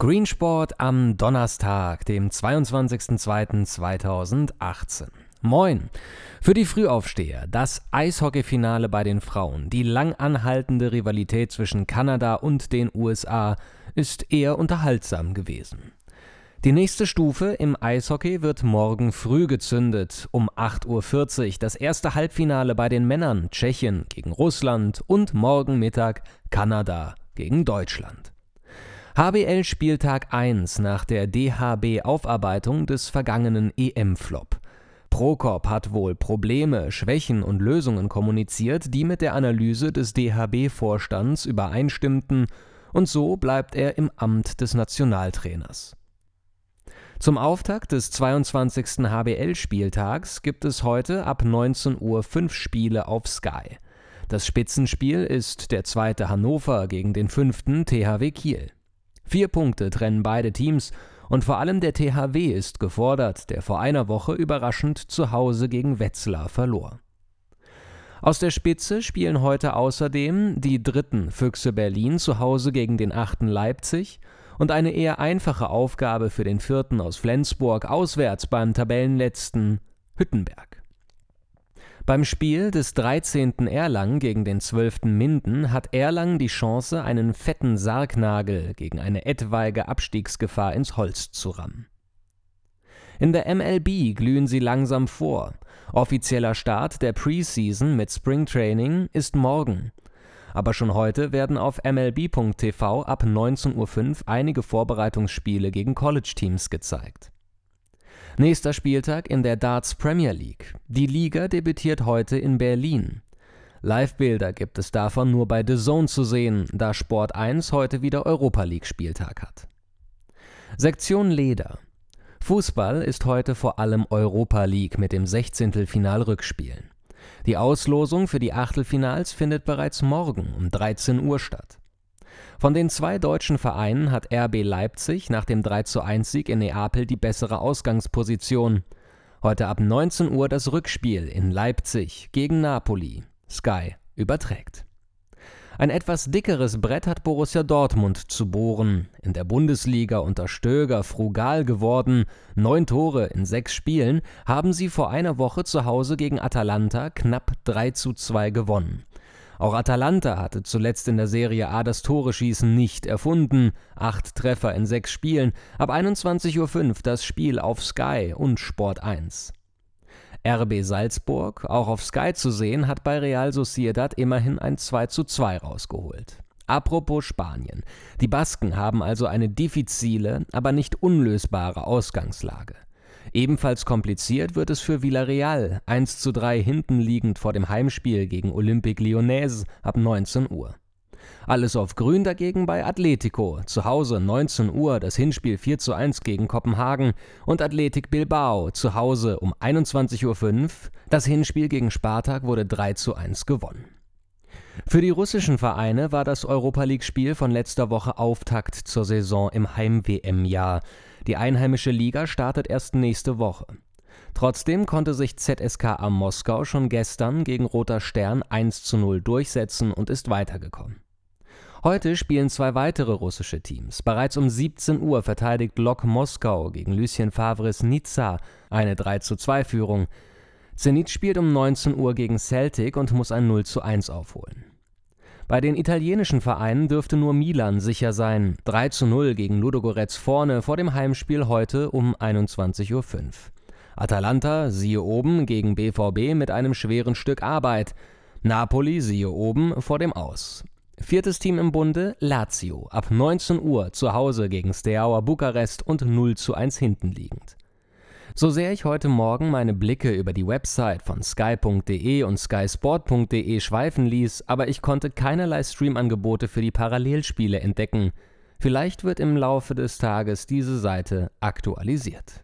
Screensport am Donnerstag, dem 22.02.2018. Moin! Für die Frühaufsteher, das Eishockeyfinale bei den Frauen, die lang anhaltende Rivalität zwischen Kanada und den USA ist eher unterhaltsam gewesen. Die nächste Stufe im Eishockey wird morgen früh gezündet, um 8.40 Uhr das erste Halbfinale bei den Männern Tschechien gegen Russland und morgen Mittag Kanada gegen Deutschland. HBL Spieltag 1 nach der DHB-Aufarbeitung des vergangenen EM-Flop. Prokop hat wohl Probleme, Schwächen und Lösungen kommuniziert, die mit der Analyse des DHB-Vorstands übereinstimmten, und so bleibt er im Amt des Nationaltrainers. Zum Auftakt des 22. HBL-Spieltags gibt es heute ab 19 Uhr fünf Spiele auf Sky. Das Spitzenspiel ist der zweite Hannover gegen den fünften THW Kiel. Vier Punkte trennen beide Teams und vor allem der THW ist gefordert, der vor einer Woche überraschend zu Hause gegen Wetzlar verlor. Aus der Spitze spielen heute außerdem die dritten Füchse Berlin zu Hause gegen den achten Leipzig und eine eher einfache Aufgabe für den vierten aus Flensburg auswärts beim Tabellenletzten Hüttenberg. Beim Spiel des 13. Erlangen gegen den 12. Minden hat Erlangen die Chance, einen fetten Sargnagel gegen eine etwaige Abstiegsgefahr ins Holz zu rammen. In der MLB glühen sie langsam vor. Offizieller Start der Preseason mit Springtraining ist morgen. Aber schon heute werden auf MLB.tv ab 19.05 Uhr einige Vorbereitungsspiele gegen College-Teams gezeigt. Nächster Spieltag in der Darts Premier League. Die Liga debütiert heute in Berlin. Live-Bilder gibt es davon nur bei The Zone zu sehen, da Sport 1 heute wieder Europa League Spieltag hat. Sektion Leder. Fußball ist heute vor allem Europa League mit dem 16. Finalrückspielen. Die Auslosung für die Achtelfinals findet bereits morgen um 13 Uhr statt. Von den zwei deutschen Vereinen hat RB Leipzig nach dem 3:1-Sieg in Neapel die bessere Ausgangsposition. Heute ab 19 Uhr das Rückspiel in Leipzig gegen Napoli. Sky überträgt. Ein etwas dickeres Brett hat Borussia Dortmund zu bohren. In der Bundesliga unter Stöger frugal geworden, neun Tore in sechs Spielen, haben sie vor einer Woche zu Hause gegen Atalanta knapp 3 zu 2 gewonnen. Auch Atalanta hatte zuletzt in der Serie A das Tore-Schießen nicht erfunden. Acht Treffer in sechs Spielen. Ab 21.05 Uhr das Spiel auf Sky und Sport 1. RB Salzburg, auch auf Sky zu sehen, hat bei Real Sociedad immerhin ein 2 zu 2 rausgeholt. Apropos Spanien. Die Basken haben also eine diffizile, aber nicht unlösbare Ausgangslage. Ebenfalls kompliziert wird es für Villarreal, 1 zu 3 hinten liegend vor dem Heimspiel gegen Olympique Lyonnais ab 19 Uhr. Alles auf Grün dagegen bei Atletico, zu Hause 19 Uhr das Hinspiel 4 zu 1 gegen Kopenhagen und Athletic Bilbao, zu Hause um 21.05 Uhr, das Hinspiel gegen Spartak wurde 3 zu 1 gewonnen. Für die russischen Vereine war das Europa League-Spiel von letzter Woche Auftakt zur Saison im Heim-WM-Jahr. Die einheimische Liga startet erst nächste Woche. Trotzdem konnte sich ZSKA Moskau schon gestern gegen Roter Stern 1 zu 0 durchsetzen und ist weitergekommen. Heute spielen zwei weitere russische Teams. Bereits um 17 Uhr verteidigt Lok Moskau gegen Lucien Favres Nizza eine 3 zu 2 Führung. Zenit spielt um 19 Uhr gegen Celtic und muss ein 0 zu 1 aufholen. Bei den italienischen Vereinen dürfte nur Milan sicher sein. 3 zu 0 gegen Ludogorets vorne vor dem Heimspiel heute um 21.05 Uhr. Atalanta, siehe oben, gegen BVB mit einem schweren Stück Arbeit. Napoli, siehe oben, vor dem Aus. Viertes Team im Bunde, Lazio, ab 19 Uhr zu Hause gegen Steaua Bukarest und 0 zu 1 hinten liegend. So sehr ich heute Morgen meine Blicke über die Website von sky.de und skysport.de schweifen ließ, aber ich konnte keinerlei Streamangebote für die Parallelspiele entdecken. Vielleicht wird im Laufe des Tages diese Seite aktualisiert.